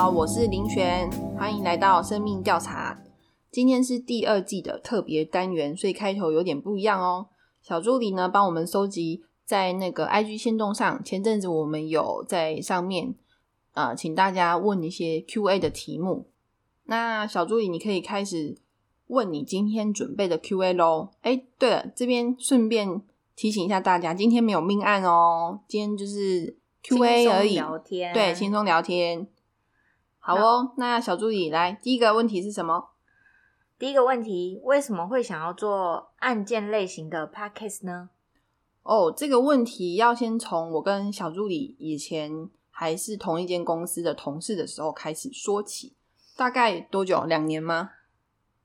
好，我是林璇，欢迎来到生命调查。今天是第二季的特别单元，所以开头有点不一样哦。小助理呢，帮我们收集在那个 IG 线动上，前阵子我们有在上面呃，请大家问一些 Q&A 的题目。那小助理，你可以开始问你今天准备的 Q&A 喽。哎，对了，这边顺便提醒一下大家，今天没有命案哦，今天就是 Q&A 而已，聊天对，轻松聊天。好哦，那小助理来，第一个问题是什么？第一个问题，为什么会想要做案件类型的 podcast 呢？哦，这个问题要先从我跟小助理以前还是同一间公司的同事的时候开始说起。大概多久？两年吗？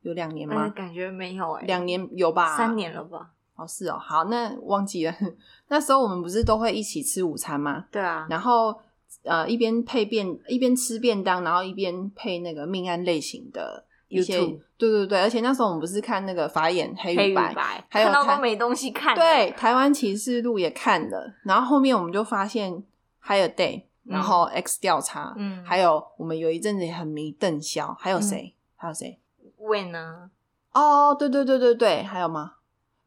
有两年吗？嗯，感觉没有哎、两年有吧？三年了吧？哦，是哦。好，那忘记了。那时候我们不是都会一起吃午餐吗？对啊，然后呃，一边配便一边吃便当，然后一边配那个命案类型的一些 YouTube 对对对，而且那时候我们不是看那个法眼黑白，白，还有台看到都没东西看。对，，台湾启示录也看了，然后后面我们就发现 Higher Day，然后 X 调查，嗯，还有我们有一阵子也很迷邓潇，还有谁？还有谁？问呢？哦，对对对对对，还有吗？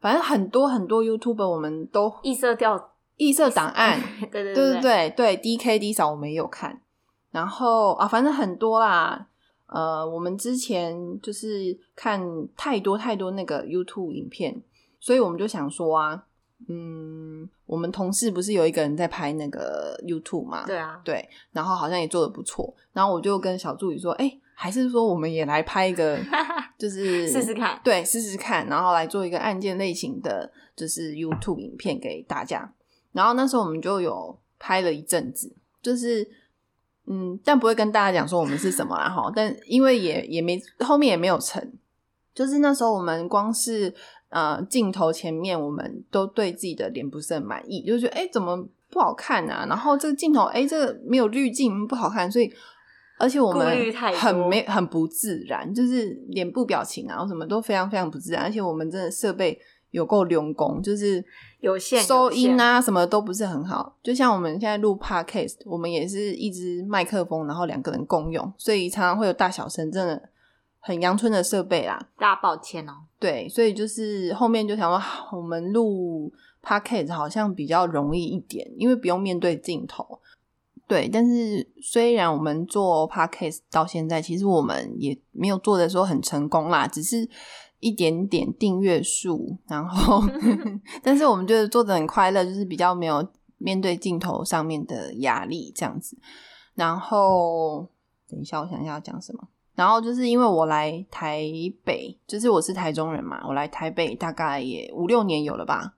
反正很多很多 YouTuber 我们都异色调，异色档 案，对对对对对对对，D K D 嫂我们也有看，然后啊，反正很多啦。呃，我们之前就是看太多太多那个 YouTube 影片，所以我们就想说啊，嗯，我们同事不是有一个人在拍那个 YouTube 嘛？对啊，对，然后好像也做的不错，然后我就跟小助理说，哎、还是说我们也来拍一个，就是试试看。对，试试看，然后来做一个案件类型的，就是 YouTube 影片给大家。然后那时候我们就有拍了一阵子，就是嗯，但不会跟大家讲说我们是什么啦哈。但因为也也没后面也没有成，就是那时候我们光是呃镜头前面，我们都对自己的脸不是很满意，就觉得哎、诶怎么不好看啊？然后这个镜头哎、诶这个没有滤镜不好看，所以。而且我们很没很不自然，就是脸部表情啊，什么都非常非常不自然。而且我们真的设备有够用功，就是有限收音啊，什么都不是很好。就像我们现在录 podcast，我们也是一支麦克风，然后两个人共用，所以常常会有大小声，真的很阳春的设备啦。大家抱歉哦。对，所以就是后面就想说，我们录 podcast 好像比较容易一点，因为不用面对镜头。对，但是虽然我们做 podcast 到现在，其实我们也没有做的说很成功啦，只是一点点订阅数，然后，但是我们觉得做的很快乐，就是比较没有面对镜头上面的压力这样子。然后，等一下，我想一下要讲什么。然后就是因为我来台北，就是我是台中人嘛，我来台北大概也五六年有了吧。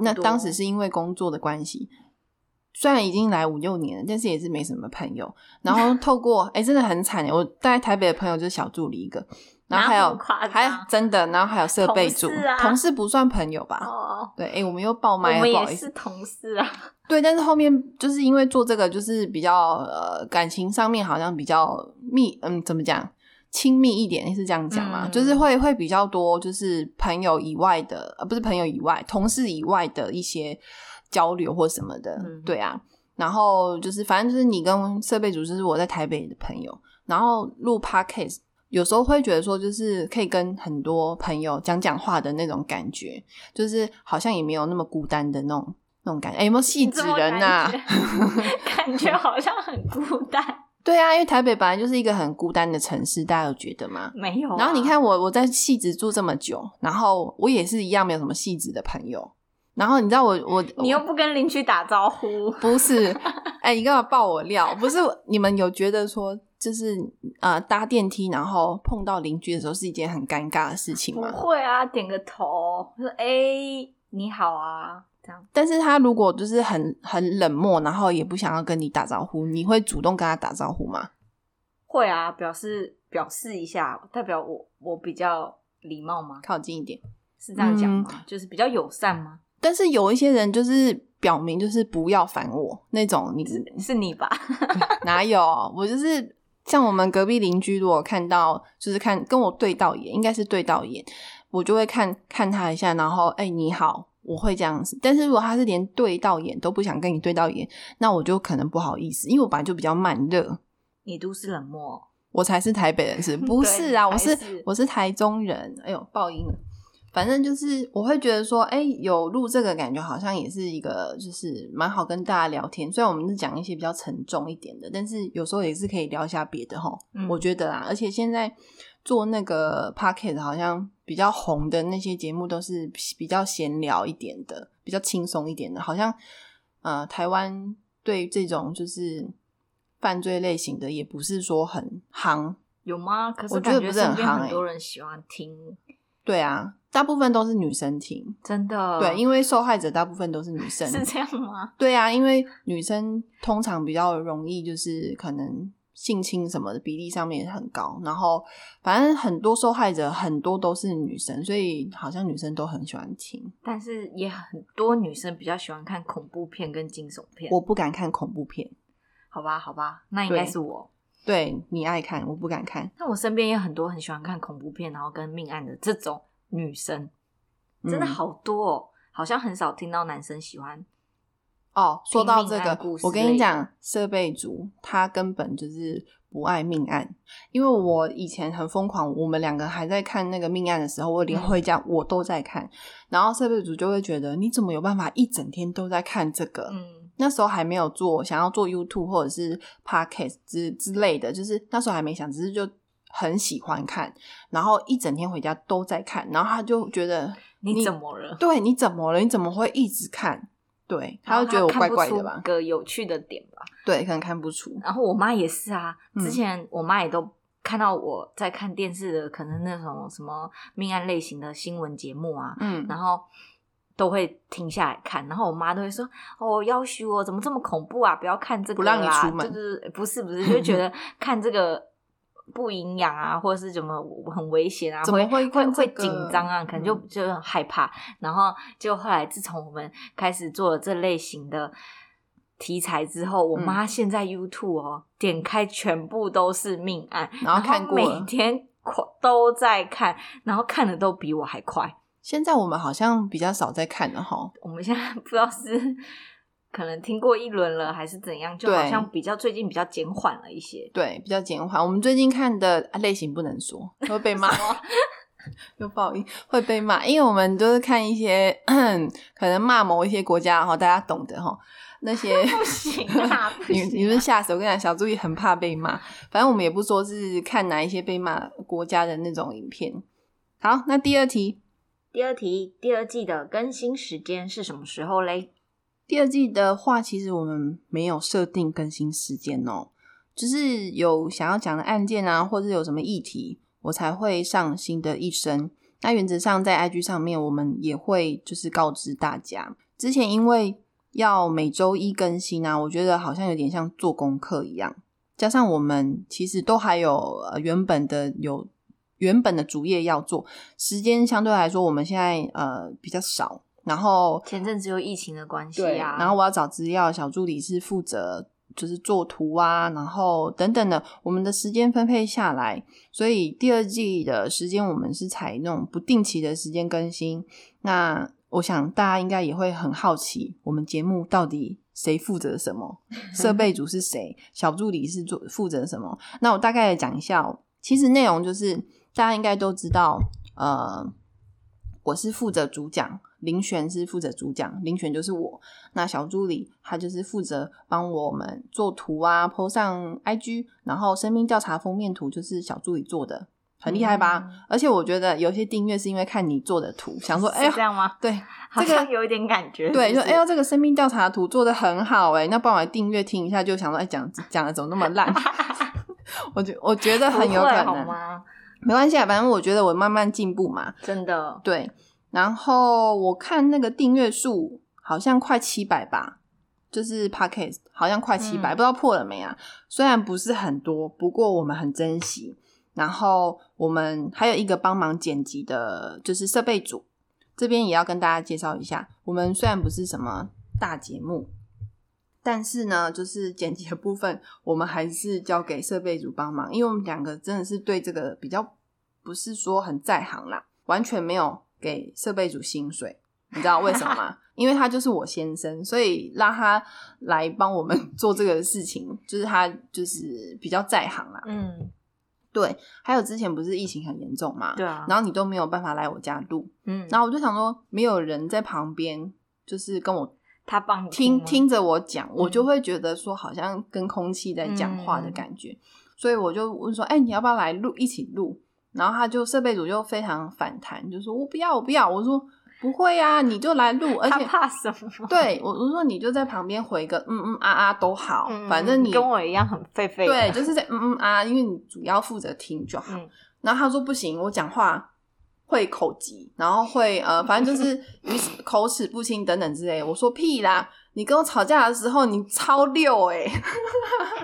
那当时是因为工作的关系，虽然已经来五六年了，但是也是没什么朋友。然后透过哎、真的很惨耶我在台北的朋友就是小助理一个，然后还有还有真的，然后还有设备组，同事啊同事不算朋友吧？哦，对，哎、我们又爆我麦了，不好意思。是同事啊。对，但是后面就是因为做这个，就是比较呃感情上面好像比较密，嗯，怎么讲？亲密一点是这样讲嘛？嗯就是会会比较多，就是朋友以外的，呃，不是朋友以外，同事以外的一些交流或什么的，嗯对啊。然后就是反正就是你跟设备组，就是我在台北的朋友，然后录 podcast，有时候会觉得说，就是可以跟很多朋友讲讲话的那种感觉，就是好像也没有那么孤单的那种那种感觉。哎，有没有戏子人呐、感觉感觉好像很孤单。对啊，因为台北本来就是一个很孤单的城市，大家有觉得吗？没有啊、然后你看我我在戏子住这么久，然后我也是一样没有什么戏子的朋友。然后你知道我我你又不跟邻居打招呼，不是，哎、你干嘛爆我料？不是你们有觉得说，就是呃搭电梯然后碰到邻居的时候是一件很尴尬的事情不吗？会啊，点个头，说哎、你好啊，这样但是他如果就是很很冷漠，然后也不想要跟你打招呼，你会主动跟他打招呼吗？会啊，表示表示一下，代表我我比较礼貌吗？靠近一点。是这样讲嗯吗？就是比较友善吗？但是有一些人就是表明就是不要烦我那种，你是是你吧？哪有？我就是像我们隔壁邻居，如果看到就是看跟我对到眼，应该是对到眼，我就会看看他一下，然后哎、你好，我会这样子。但是如果他是连对到眼都不想跟你对到眼，那我就可能不好意思，因为我本来就比较慢热。你都市冷漠，我才是台北人是？不是啊，我是我是台中人。哎呦，爆音了。反正就是我会觉得说，哎、有录这个感觉好像也是一个，就是蛮好跟大家聊天。虽然我们是讲一些比较沉重一点的，但是有时候也是可以聊一下别的哈。嗯我觉得啊，而且现在做那个 p o c k e t 好像比较红的那些节目都是比较闲聊一点的，比较轻松一点的，好像呃台湾对这种就是犯罪类型的也不是说很夯。有吗？可是我觉得不是很夯欸很多人喜欢听，对啊，大部分都是女生听，真的。对，因为受害者大部分都是女生。是这样吗？对啊，因为女生通常比较容易就是可能性侵什么的比例上面也很高，然后反正很多受害者很多都是女生，所以好像女生都很喜欢听。但是也很多女生比较喜欢看恐怖片跟惊悚片。我不敢看恐怖片，好吧，好吧，那应该是我。对你爱看，我不敢看。那我身边也很多很喜欢看恐怖片，然后跟命案的这种女生，真的嗯好多哦，好像很少听到男生喜欢。哦，说到这个我跟你讲，设备组他根本就是不爱命案，因为我以前很疯狂，我们两个还在看那个命案的时候，我连嗯回家我都在看，然后设备组就会觉得你怎么有办法一整天都在看这个？嗯，那时候还没有做想要做 YouTube 或者是 Podcast 之之类的，就是那时候还没想，只是就很喜欢看，然后一整天回家都在看，然后他就觉得你怎么了？对你怎么了？你怎么会一直看？对，他就觉得我怪怪的吧？个有趣的点吧。对，可能看不出。然后我妈也是啊，嗯之前我妈也都看到我在看电视的，可能那种什么命案类型的新闻节目啊，嗯，然后都会停下来看，然后我妈都会说：“哦，要许我怎么这么恐怖啊？不要看这个不让你出门就是不是不是，就觉得 看这个不营养啊，或者是怎么很危险啊，怎么会会看会这个紧张啊，可能就嗯就很害怕。然后就后来自从我们开始做了这类型的。题材之后，我嗯妈现在 YouTube 哦，点开全部都是命案，然后看过每天都在看，然后看的都比我还快。现在我们好像比较少在看了哈。我们现在不知道是可能听过一轮了，还是怎样，就好像比较最近比较减缓了一些。对，比较减缓。我们最近看的啊类型不能说，会被骂，又不好意思会被骂，因为我们都是看一些可能骂某一些国家哈，大家懂的哈。那些 不行啊，不你行你是不是吓死我？跟你讲，小助理很怕被骂。反正我们也不说是看哪一些被骂国家的那种影片。好，那第二题，第二题，第二季的更新时间是什么时候嘞？第二季的话，其实我们没有设定更新时间哦，就是有想要讲的案件啊，或者有什么议题，我才会上新的一声。那原则上在 IG 上面，我们也会就是告知大家。之前因为要每周一更新啊，我觉得好像有点像做功课一样。加上我们其实都还有原本的有原本的主业要做，时间相对来说我们现在呃比较少，然后前阵子有疫情的关系，啊，然后我要找资料，小助理是负责就是做图啊，然后等等的，我们的时间分配下来，所以第二季的时间我们是采那种不定期的时间更新。那我想大家应该也会很好奇，我们节目到底谁负责什么？设备组是谁？小助理是做负责什么？那我大概讲一下哦。其实内容就是大家应该都知道，呃，我是负责主讲，林璇是负责主讲，林璇就是我。那小助理他就是负责帮我们做图啊，po 上 IG，然后生命调查封面图就是小助理做的，很厉害吧？嗯而且我觉得有些订阅是因为看你做的图，想说哎这，样吗？对，好这个像有一点感觉。对，是不是就哎呦，这个生命调查图做的很好哎，那帮我订阅听一下，就想说哎讲讲的怎么那么烂？我觉我觉得很有可能？没关系啊，反正我觉得我慢慢进步嘛。真的，对，然后我看那个订阅数好像快七百吧，就是 Podcast 好像快七百、嗯不知道破了没啊？虽然不是很多，不过我们很珍惜。然后我们还有一个帮忙剪辑的，就是设备组，这边也要跟大家介绍一下。我们虽然不是什么大节目，但是呢，就是剪辑的部分，我们还是交给设备组帮忙，因为我们两个真的是对这个比较不是说很在行啦，完全没有给设备组薪水，你知道为什么吗？因为他就是我先生，所以让他来帮我们 做这个事情，就是他就是比较在行啦。嗯，对，还有之前不是疫情很严重嘛，对啊，然后你都没有办法来我家录，嗯，然后我就想说，没有人在旁边，就是跟我他帮听听着我讲，我就会觉得说好像跟空气在讲话的感觉，所以我就问说，哎、你要不要来录一起录？然后他就设备组就非常反弹，就说我不要，我不要。我说不会啊，你就来录，而且怕什么？对我我说你就在旁边回个嗯嗯啊啊都好，嗯，反正你跟我一样很废废的，对，就是在嗯嗯啊，因为你主要负责听就好。嗯然后他说不行，我讲话会口急，然后会呃，反正就是语口齿不清等等之类。我说屁啦，你跟我吵架的时候你超溜哎、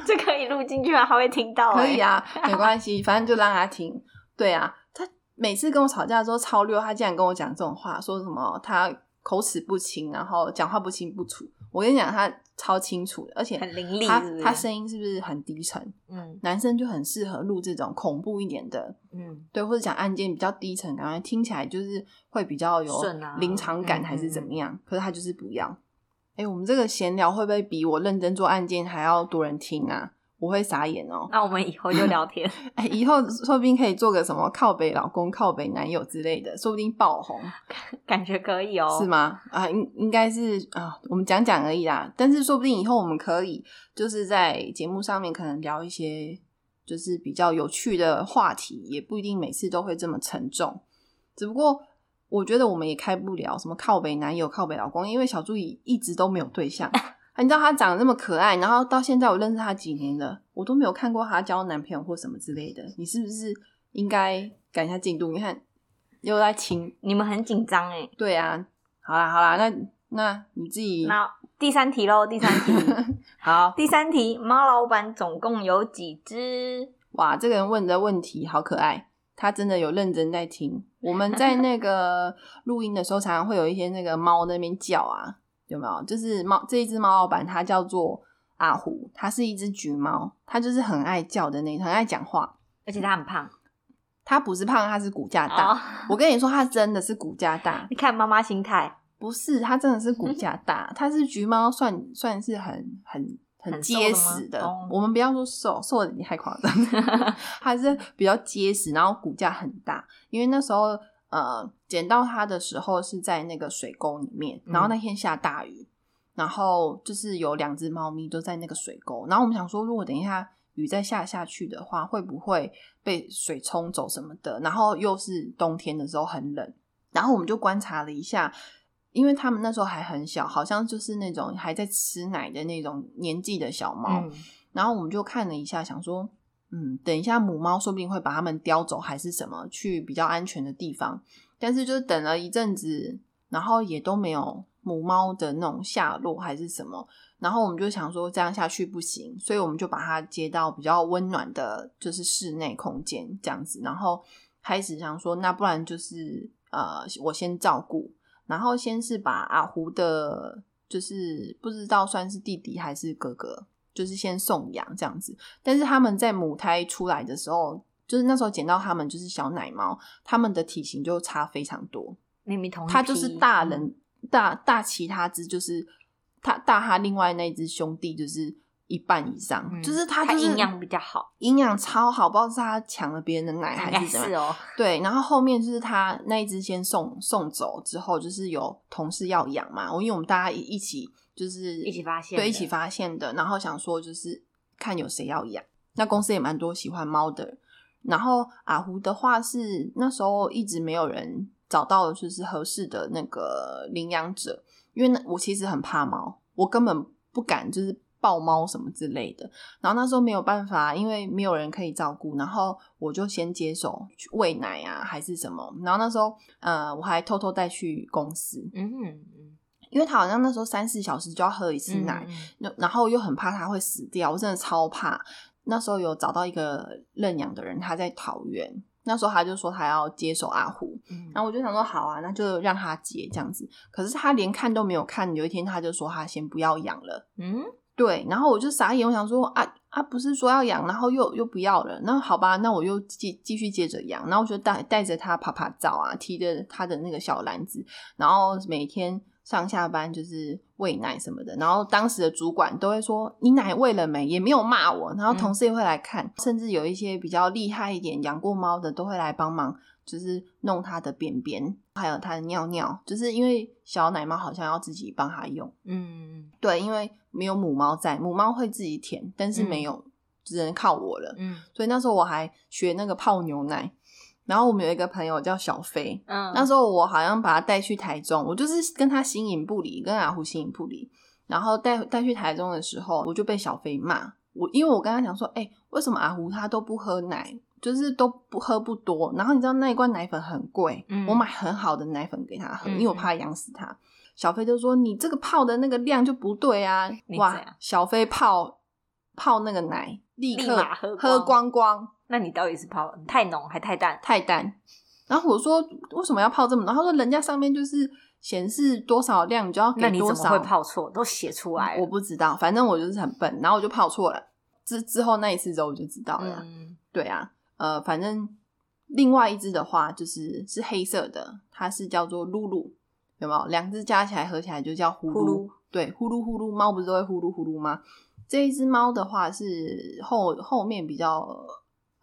这可以录进去啊，他会听到、可以，啊，没关系，反正就让他听。对啊，他每次跟我吵架的时候超溜，他竟然跟我讲这种话，说什么他口齿不清，然后讲话不清不楚。我跟你讲，他超清楚的，而且很伶俐他声音是不是很低沉？嗯男生就很适合录这种恐怖一点的，嗯，对，或者讲案件比较低沉，感觉听起来就是会比较有临场感，嗯还是怎么样？可是他就是不要。哎、我们这个闲聊会不会比我认真做案件还要多人听啊？我会傻眼哦。那我们以后就聊天，哎、以后说不定可以做个什么靠北老公、靠北男友之类的，说不定爆红，感觉可以哦，是？吗？啊，应应该是啊，我们讲讲而已啦。但是说不定以后我们可以就是在节目上面可能聊一些就是比较有趣的话题，也不一定每次都会这么沉重。只不过我觉得我们也开不了什么靠北男友、靠北老公，因为小助理一直都没有对象。啊你知道他长得那么可爱，然后到现在我认识他几年了，我都没有看过他交男朋友或什么之类的。你是不是应该赶一下进度？你看又在亲，你们很紧张哎。对啊，好啦好啦，那那你自己那第三题喽，第三题，好第三题，猫老板总共有几只？哇，这个人问的问题好可爱，他真的有认真在听。我们在那个录音的时候，常常会有一些那个猫那边叫啊，有没有？就是猫这一只猫老板，它叫做阿虎，它是一只橘猫，它就是很爱叫的那，很爱讲话。而且它很胖它不是胖，它是骨架大。哦。我跟你说，它真的是骨架大，你看妈妈心态，不是它真的是骨架大。它是橘猫算，算是很很很很结实的。哦我们不要说瘦，瘦的你太夸张，它是比较结实，然后骨架很大。因为那时候呃捡到它的时候是在那个水沟里面，然后那天下大雨，然后就是有两只猫咪都在那个水沟，然后我们想说，如果等一下。雨再下下去的话，会不会被水冲走什么的？然后又是冬天的时候很冷，然后我们就观察了一下，因为他们那时候还很小，好像就是那种还在吃奶的那种年纪的小猫。嗯，然后我们就看了一下，想说，嗯，等一下母猫说不定会把它们叼走，还是什么去比较安全的地方。但是就等了一阵子，然后也都没有母猫的那种下落，还是什么。然后我们就想说这样下去不行，所以我们就把它接到比较温暖的，就是室内空间这样子。然后开始想说，那不然就是呃，我先照顾，然后先是把阿胡的，就是不知道算是弟弟还是哥哥，就是先送养这样子。但是他们在母胎出来的时候，就是那时候捡到他们就是小奶猫，他们的体型就差非常多。明明同一它就是大人、大大其他只就是他大他另外那只兄弟就是一半以上，嗯就是他就是营养比较好，营养超好，不知道是他抢了别人的奶还是怎么样。是哦。对，然后后面就是他那一只先送送走之后，就是有同事要养嘛，我因为我们大家一一起就是一起发现的对，一起发现的，然后想说就是看有谁要养，那公司也蛮多喜欢猫的。然后阿胡的话是那时候一直没有人找到就是合适的那个领养者，因为那我其实很怕猫，我根本不敢就是抱猫什么之类的。然后那时候没有办法，因为没有人可以照顾，然后我就先接手去喂奶啊，还是什么。然后那时候呃，我还偷偷带去公司，嗯嗯因为他好像那时候三四小时就要喝一次嗯，奶，然后又很怕他会死掉，我真的超怕。那时候有找到一个认养的人，他在桃园，那时候他就说他要接手阿虎，嗯然后我就想说好啊，那就让他接这样子。可是他连看都没有看，有一天他就说他先不要养了。嗯，对，然后我就傻眼，我想说啊啊，不是说要养，然后又又不要了，那好吧，那我又继继续接着养，然后我就带带着他爬爬照啊，提着他的那个小篮子，然后每天上下班就是喂奶什么的，然后当时的主管都会说你奶喂了没，也没有骂我，然后同事也会来看，甚至有一些比较厉害一点养过猫的都会来帮忙，就是弄它的便便，还有它的尿尿，就是因为小奶猫好像要自己帮它用，嗯对，因为没有母猫在，母猫会自己舔，但是没有，只能靠我了。嗯所以那时候我还学那个泡牛奶。然后我们有一个朋友叫小飞，嗯，那时候我好像把他带去台中，我就是跟他形影不离，跟阿虎形影不离。然后带带去台中的时候，我就被小飞骂我，因为我跟他讲说，哎、为什么阿虎他都不喝奶，就是都不喝不多。然后你知道那一罐奶粉很贵，嗯我买很好的奶粉给他喝，嗯因为我怕养死他。小飞就说：“你这个泡的那个量就不对啊！”哇小飞泡泡那个奶，立刻喝喝光光光，那你到底是泡太浓还太淡？太淡。然后我说：“为什么要泡这么浓？”他说：“人家上面就是显示多少量，你就要那你给多少。”怎么会泡错？都写出来。我不知道，反正我就是很笨，然后我就泡错了。之之后那一次之后我就知道了。嗯对啊，呃，反正另外一只的话就是是黑色的，它是叫做露露，有没有？两只加起来合起来就叫呼噜。呼噜对，呼噜呼噜，猫不是都会呼噜呼噜吗？这一只猫的话是后后面比较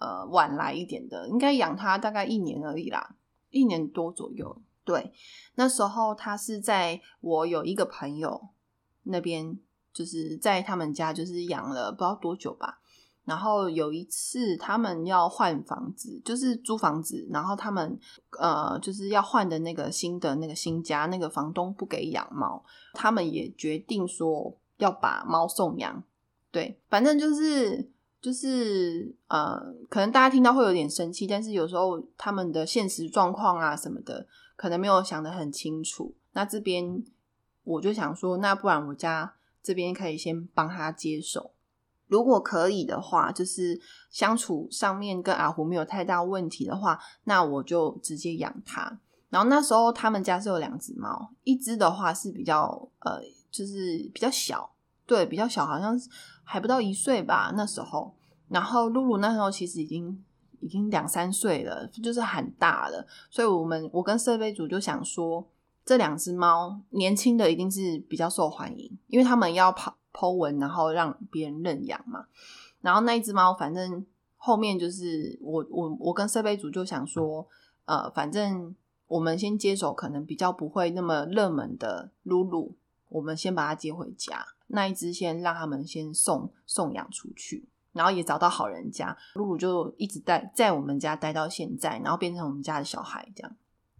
呃晚来一点的，应该养它大概一年而已啦，一年多左右。对，那时候它是在我有一个朋友那边，就是在他们家就是养了不知道多久吧。然后有一次他们要换房子，就是租房子，然后他们呃就是要换的那个新的那个新家，那个房东不给养猫，他们也决定说要把猫送养。对，反正就是就是呃，可能大家听到会有点生气，但是有时候他们的现实状况啊什么的，可能没有想得很清楚。那这边我就想说，那不然我家这边可以先帮他接手。如果可以的话，就是相处上面跟阿虎没有太大问题的话，那我就直接养它。然后那时候他们家是有两只猫，一只的话是比较呃，就是比较小，对，比较小，好像还不到一岁吧那时候。然后露露那时候其实已经已经两三岁了，就是很大了。所以我们我跟设备组就想说，这两只猫年轻的一定是比较受欢迎，因为他们要跑。剖文，然后让别人认养嘛。然后那一只猫，反正后面就是我我我跟设备组就想说，呃，反正我们先接手，可能比较不会那么热门的露露，我们先把它接回家。那一只先让他们先送送养出去，然后也找到好人家，露露就一直待在我们家待到现在，然后变成我们家的小孩这样。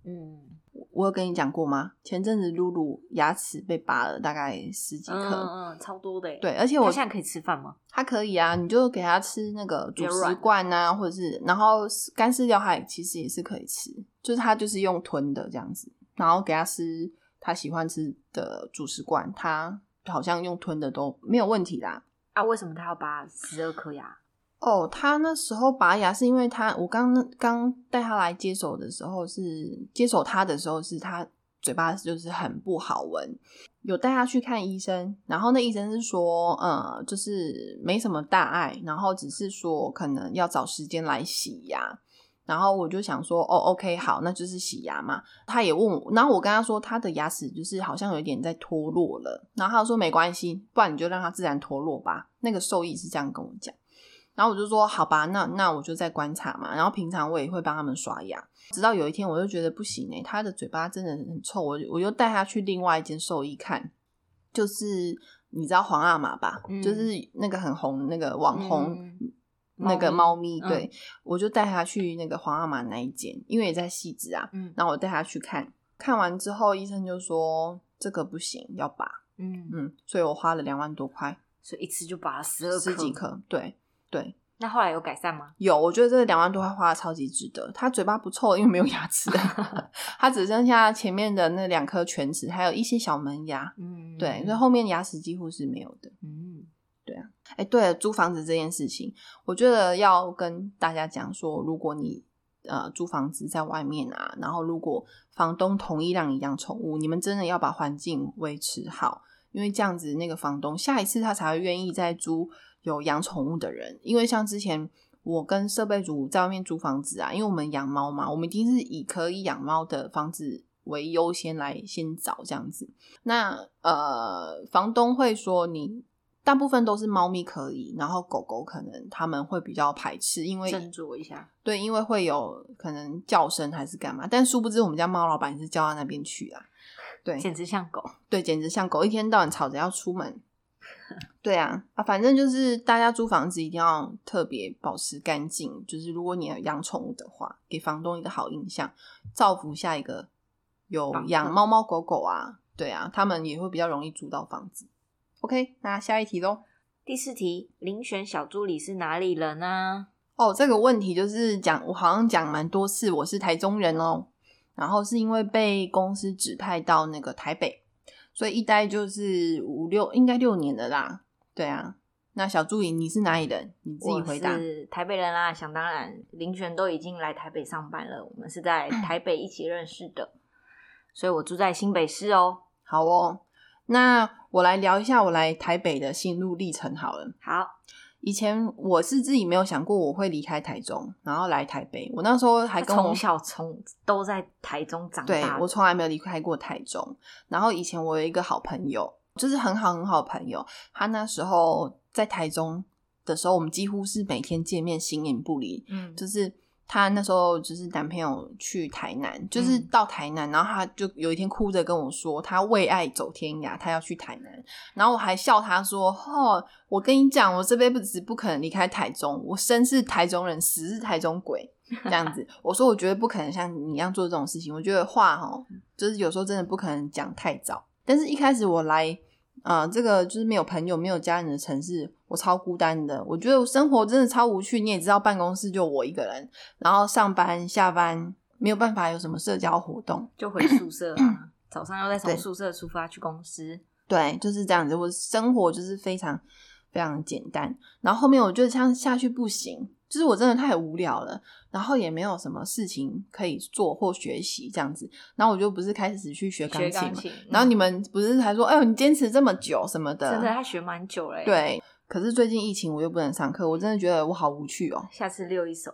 嗯，我有跟你讲过吗？前阵子露露牙齿被拔了大概十几颗，嗯嗯，超多的耶。对，而且我它现在可以吃饭吗？它可以啊，你就给它吃那个主食罐啊，或者是然后干饲料，它也其实也是可以吃，就是它就是用吞的这样子，然后给它吃它喜欢吃的主食罐，它好像用吞的都没有问题啦。啊，为什么他要拔十二颗牙？哦，他那时候拔牙是因为他，我刚刚带他来接手的时候是接手他的时候是他嘴巴就是很不好闻，有带他去看医生，然后那医生是说，呃，就是没什么大碍，然后只是说可能要找时间来洗牙。然后我就想说，哦，OK，好，那就是洗牙嘛。他也问我，然后我跟他说，他的牙齿就是好像有一点在脱落了。然后他说没关系，不然你就让它自然脱落吧。那个兽医是这样跟我讲。然后我就说好吧，那那我就在观察嘛。然后平常我也会帮他们刷牙，直到有一天我就觉得不行哎、他的嘴巴真的很臭，我我又带他去另外一间兽医看，就是你知道皇阿玛吧，嗯就是那个很红那个网红。嗯那个猫咪，嗯对、我就带他去那个皇阿玛那一间，因为也在细致啊。嗯然后我带他去看，看完之后医生就说这个不行，要拔。嗯，嗯，所以我花了两万多块，所以一次就拔了十二十几。颗。对对，那后来有改善吗？有，我觉得这两万多块花的超级值得。他嘴巴不臭，因为没有牙齿，他只剩下前面的那两颗犬齿，还有一些小门牙。嗯，对，所以后面牙齿几乎是没有的。嗯对啊哎，对了，租房子这件事情，我觉得要跟大家讲说，如果你呃租房子在外面啊，然后如果房东同意让你养宠物，你们真的要把环境维持好，因为这样子那个房东下一次他才会愿意再租有养宠物的人，因为像之前我跟设备组在外面租房子啊，因为我们养猫嘛，我们一定是以可以养猫的房子为优先来先找这样子。那呃，房东会说你大部分都是猫咪可以，然后狗狗可能他们会比较排斥，因为斟酌一下，对，因为会有可能叫声还是干嘛，但殊不知我们家猫老板是叫到那边去啊。对，简直像狗。对，简直像狗，一天到晚吵着要出门。对啊，啊，反正就是大家租房子一定要特别保持干净。就是如果你要养宠物的话，给房东一个好印象，造福下一个有养猫猫狗狗啊，对啊，他们也会比较容易租到房子。OK，那下一题喽。第四题，遴选小助理是哪里人呢？哦，这个问题就是讲，我好像讲蛮多次，我是台中人哦。然后是因为被公司指派到那个台北，所以一待就是五六，应该六年的啦。对啊，那小助理你是哪里人？你自己回答。是台北人啦，想当然，林璇都已经来台北上班了，我们是在台北一起认识的，所以我住在新北市哦。好哦，那我来聊一下我来台北的心路历程好了。好。以前我是自己没有想过我会离开台中，然后来台北。我那时候还跟我从小从都在台中长大，对我从来没有离开过台中。然后以前我有一个好朋友，就是很好很好的朋友，他那时候在台中的时候，我们几乎是每天见面，形影不离。嗯，就是。她那时候就是男朋友去台南，就是到台南，然后她就有一天哭着跟我说，她为爱走天涯，她要去台南。然后我还笑她说：“哦，我跟你讲，我这辈子不可能离开台中，我生是台中人，死是台中鬼。”这样子，我说我觉得不可能像你一样做这种事情。我觉得话哈，就是有时候真的不可能讲太早。但是一开始我来。啊，这个就是没有朋友、没有家人的城市，我超孤单的。我觉得生活真的超无趣。你也知道，办公室就我一个人，然后上班、下班没有办法有什么社交活动，就回宿舍啊。早上要再从宿舍出发去公司，对，就是这样子。我生活就是非常非常简单。然后后面我觉得这样下去不行。就是我真的太无聊了，然后也没有什么事情可以做或学习这样子，然后我就不是开始去学钢琴，然后你们不是还说，哎呦，你坚持这么久什么的，真的，他学蛮久了。对，可是最近疫情我又不能上课，我真的觉得我好无趣哦。下次溜一首。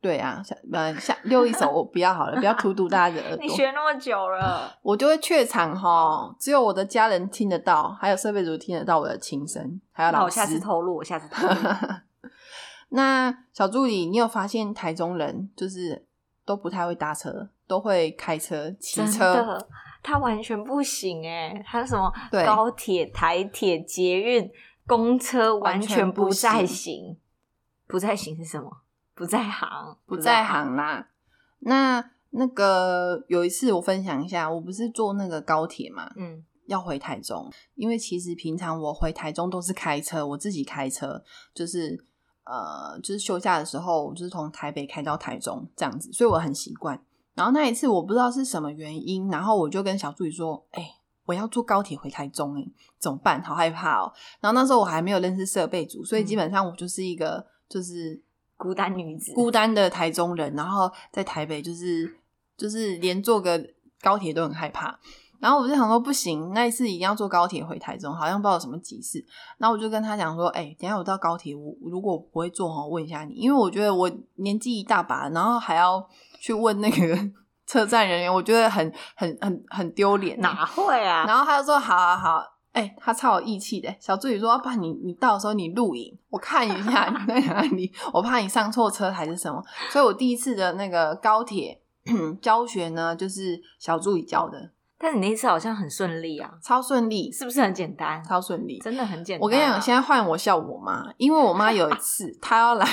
对啊，下呃下溜一首我不要好了，不要荼毒大家的耳 朵。你学那么久了，我就会怯场哈，只有我的家人听得到，还有设备组听得到我的琴声，还有老师。下次透露，我下次透露。那小助理，你有发现台中人就是都不太会搭车，都会开车、骑车。他完全不行哎，他什么高铁、台铁、捷运、公车完全不在行，不在行是什么？不在行，不在行啦。那那个有一次我分享一下，我不是坐那个高铁嘛，嗯，要回台中，因为其实平常我回台中都是开车，我自己开车，就是。呃，就是休假的时候，就是从台北开到台中这样子，所以我很习惯。然后那一次我不知道是什么原因，然后我就跟小助理说：“哎，我要坐高铁回台中，哎，怎么办？好害怕哦。”然后那时候我还没有认识设备组，所以基本上我就是一个就是孤单女子，孤单的台中人。然后在台北就是就是连坐个高铁都很害怕。然后我就想说不行，那一次一定要坐高铁回台中，好像不知道什么急事。然后我就跟他讲说：“哎，等下我到高铁，我如果不会坐哈，问一下你，因为我觉得我年纪一大把，然后还要去问那个 车站人员，我觉得很很很很丢脸。”哪会啊？然后他就说：“好好好，哎，他超有义气的。”小助理说：“爸，你你到时候你录影，我看一下你在哪里，我怕你上错车还是什么。”所以，我第一次的那个高铁 教学呢，就是小助理教的。但你那次好像很顺利啊，超顺利，是不是很简单？超顺利，真的很简单。我跟你讲，现在换我笑我妈，因为我妈有一次 她要来，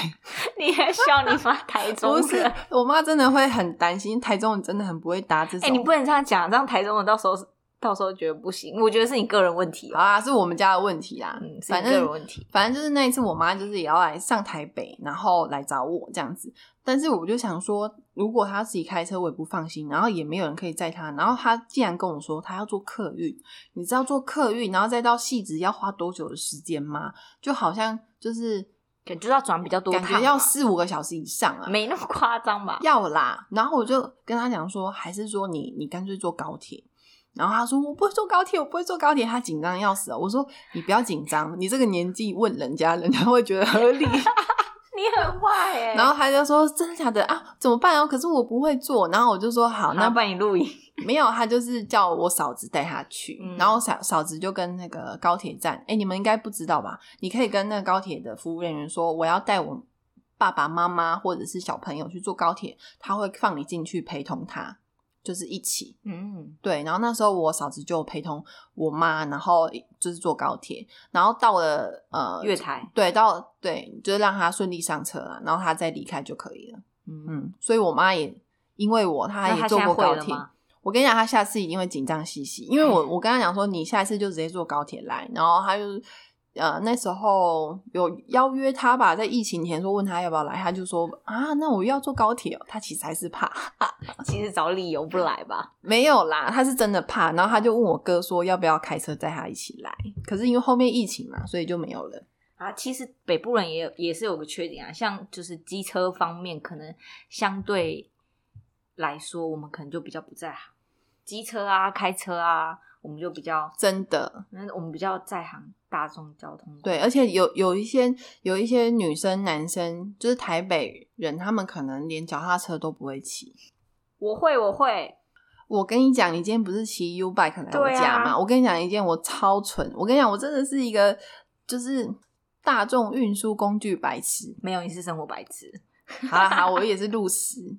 你还笑你妈 台中？不是，我妈真的会很担心台中人真的很不会搭这种。哎，你不能这样讲，这样台中人到时候到时候觉得不行。我觉得是你个人问题啊，是我们家的问题啦。嗯，反正个人问题，反正就是那一次我妈就是也要来上台北，然后来找我这样子。但是我就想说，如果她自己开车，我也不放心。然后也没有人可以载她。然后她竟然跟我说，她要坐客运。你知道坐客运，然后再到戏子要花多久的时间吗？就好像就是感觉要转比较多，感觉要四五个小时以上啊，没那么夸张吧？要啦。然后我就跟他讲说，还是说你你干脆坐高铁。然后他说我不会坐高铁，我不会坐高铁，他紧张要死了。我说你不要紧张，你这个年纪问人家，人家会觉得合理。你很坏哎。然后他就说真的假的啊？怎么办哦？可是我不会坐。然后我就说好，那帮你录影。没有，他就是叫我嫂子带他去。然后嫂嫂子就跟那个高铁站，哎，你们应该不知道吧？你可以跟那个高铁的服务人员说，我要带我爸爸妈妈或者是小朋友去坐高铁，他会放你进去陪同他。就是一起，嗯，对，然后那时候我嫂子就陪同我妈，然后就是坐高铁，然后到了呃月台，对，到对，就是让她顺利上车了，然后她再离开就可以了，嗯，所以我妈也因为我，她也坐过高铁，我跟你讲，她下次一定会紧张兮兮，因为我 我跟她讲说，你下一次就直接坐高铁来，然后她就。呃，那时候有邀约他吧，在疫情前说问他要不要来，他就说啊，那我要坐高铁哦。他其实还是怕，其实找理由不来吧？没有啦，他是真的怕。然后他就问我哥说要不要开车载他一起来，可是因为后面疫情嘛，所以就没有了。啊，其实北部人也也是有个缺点啊，像就是机车方面，可能相对来说，我们可能就比较不在行。机车啊，开车啊。我们就比较真的，那我们比较在行大众交通。对，而且有有一些有一些女生、男生，就是台北人，他们可能连脚踏车都不会骑。我会，我会。我跟你讲，你今天不是骑 U bike 来我家吗？我跟你讲一件，我超蠢。我跟你讲，我真的是一个就是大众运输工具白痴。没有，你是生活白痴。好好，我也是路痴。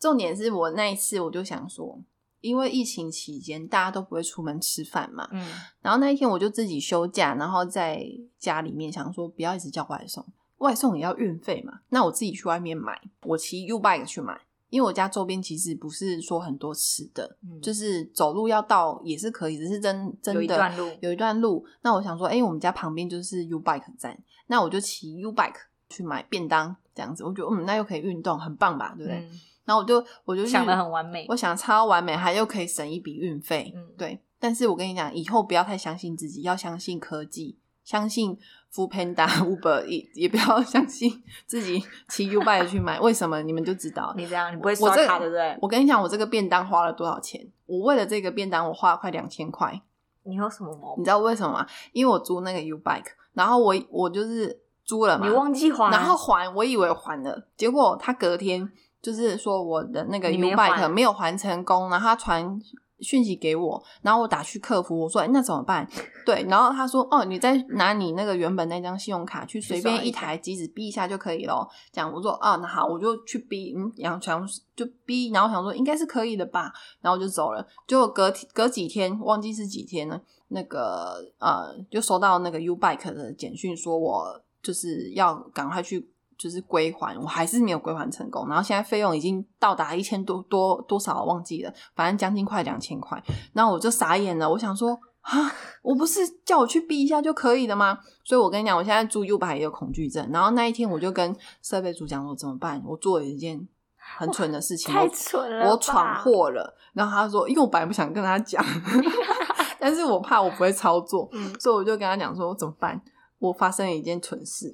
重点是我那一次，我就想说。因为疫情期间大家都不会出门吃饭嘛，嗯，然后那一天我就自己休假，然后在家里面想说不要一直叫外送，外送也要运费嘛，那我自己去外面买，我骑 U bike 去买，因为我家周边其实不是说很多吃的，就是走路要到也是可以，只是真真的有一段路，有一段路，那我想说，哎，我们家旁边就是 U bike 站，那我就骑 U bike 去买便当这样子，我觉得嗯，那又可以运动，很棒吧，对不对？然后我就我就想的很完美，我想超完美，还又可以省一笔运费，嗯，对。但是我跟你讲，以后不要太相信自己，要相信科技，相信 Food Panda、Uber，也也不要相信 自己骑 U bike 去买。为什么？你们就知道。你这样，你不会刷卡对不对？我跟你讲，我这个便当花了多少钱？我为了这个便当，我花了快两千块。你有什么毛病？你知道为什么吗？因为我租那个 U bike，然后我我就是租了嘛，你忘记还，然后还，我以为还了，结果他隔天。就是说我的那个 U bike 没有还成功，然后他传讯息给我，然后我打去客服，我说哎那怎么办？对，然后他说哦你再拿你那个原本那张信用卡去随便一台机子逼一下就可以了。这样我说哦那好，我就去逼，嗯，然后想就逼，然后想说应该是可以的吧，然后就走了。就隔隔几天，忘记是几天了，那个呃就收到那个 U bike 的简讯，说我就是要赶快去。就是归还，我还是没有归还成功。然后现在费用已经到达一千多多多少，忘记了，反正将近快两千块。然后我就傻眼了，我想说啊，我不是叫我去逼一下就可以了吗？所以我跟你讲，我现在住 U 版也有恐惧症。然后那一天我就跟设备组讲说怎么办？我做了一件很蠢的事情，太蠢了，我闯祸了。然后他说，因为我本来不想跟他讲，但是我怕我不会操作，所以我就跟他讲说怎么办？我发生了一件蠢事。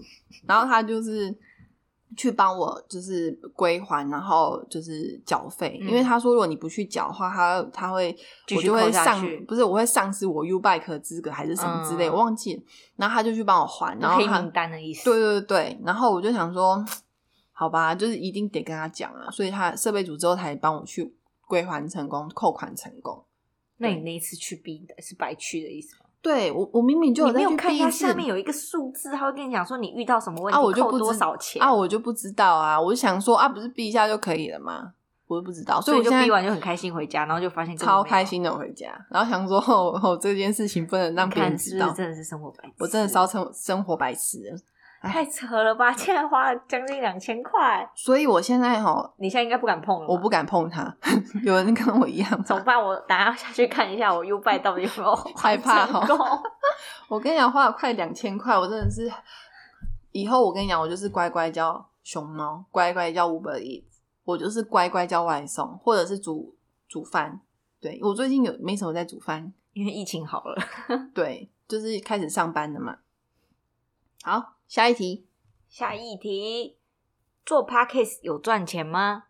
然后他就是。去帮我就是归还，然后就是缴费，因为他说如果你不去缴的话，他他会我就会上不是我会丧失我 U bike 资格还是什么之类，我忘记了。然后他就去帮我还，然后黑名单的意思。对对对，然后我就想说，好吧，就是一定得跟他讲啊，所以他设备组之后才帮我去归还成功，扣款成功。那你那一次去 B 的是白去的意思吗？对我，我明明就没有看它下面有一个数字，他会跟你讲说你遇到什么问题，扣多少钱啊？我就不知道啊，我就想说啊，不是避一下就可以了吗？我就不知道，所以我就避完就很开心回家，然后就发现超开心的回家，然后想说哦，这件事情不能让别人知道，真的是生活白痴，我真的烧成生活白痴。太扯了吧！竟然花了将近两千块，所以我现在哈，你现在应该不敢碰了。我不敢碰它，有人跟我一样，怎么办？我等下下去看一下我 U 拜到底有没有 害怕哈。我跟你讲，花了快两千块，我真的是以后我跟你讲，我就是乖乖叫熊猫，乖乖叫 Uber Eats，我就是乖乖叫外送，或者是煮煮饭。对我最近有没什么在煮饭，因为疫情好了。对，就是开始上班了嘛。好。下一题，下一题，做 podcast 有赚钱吗？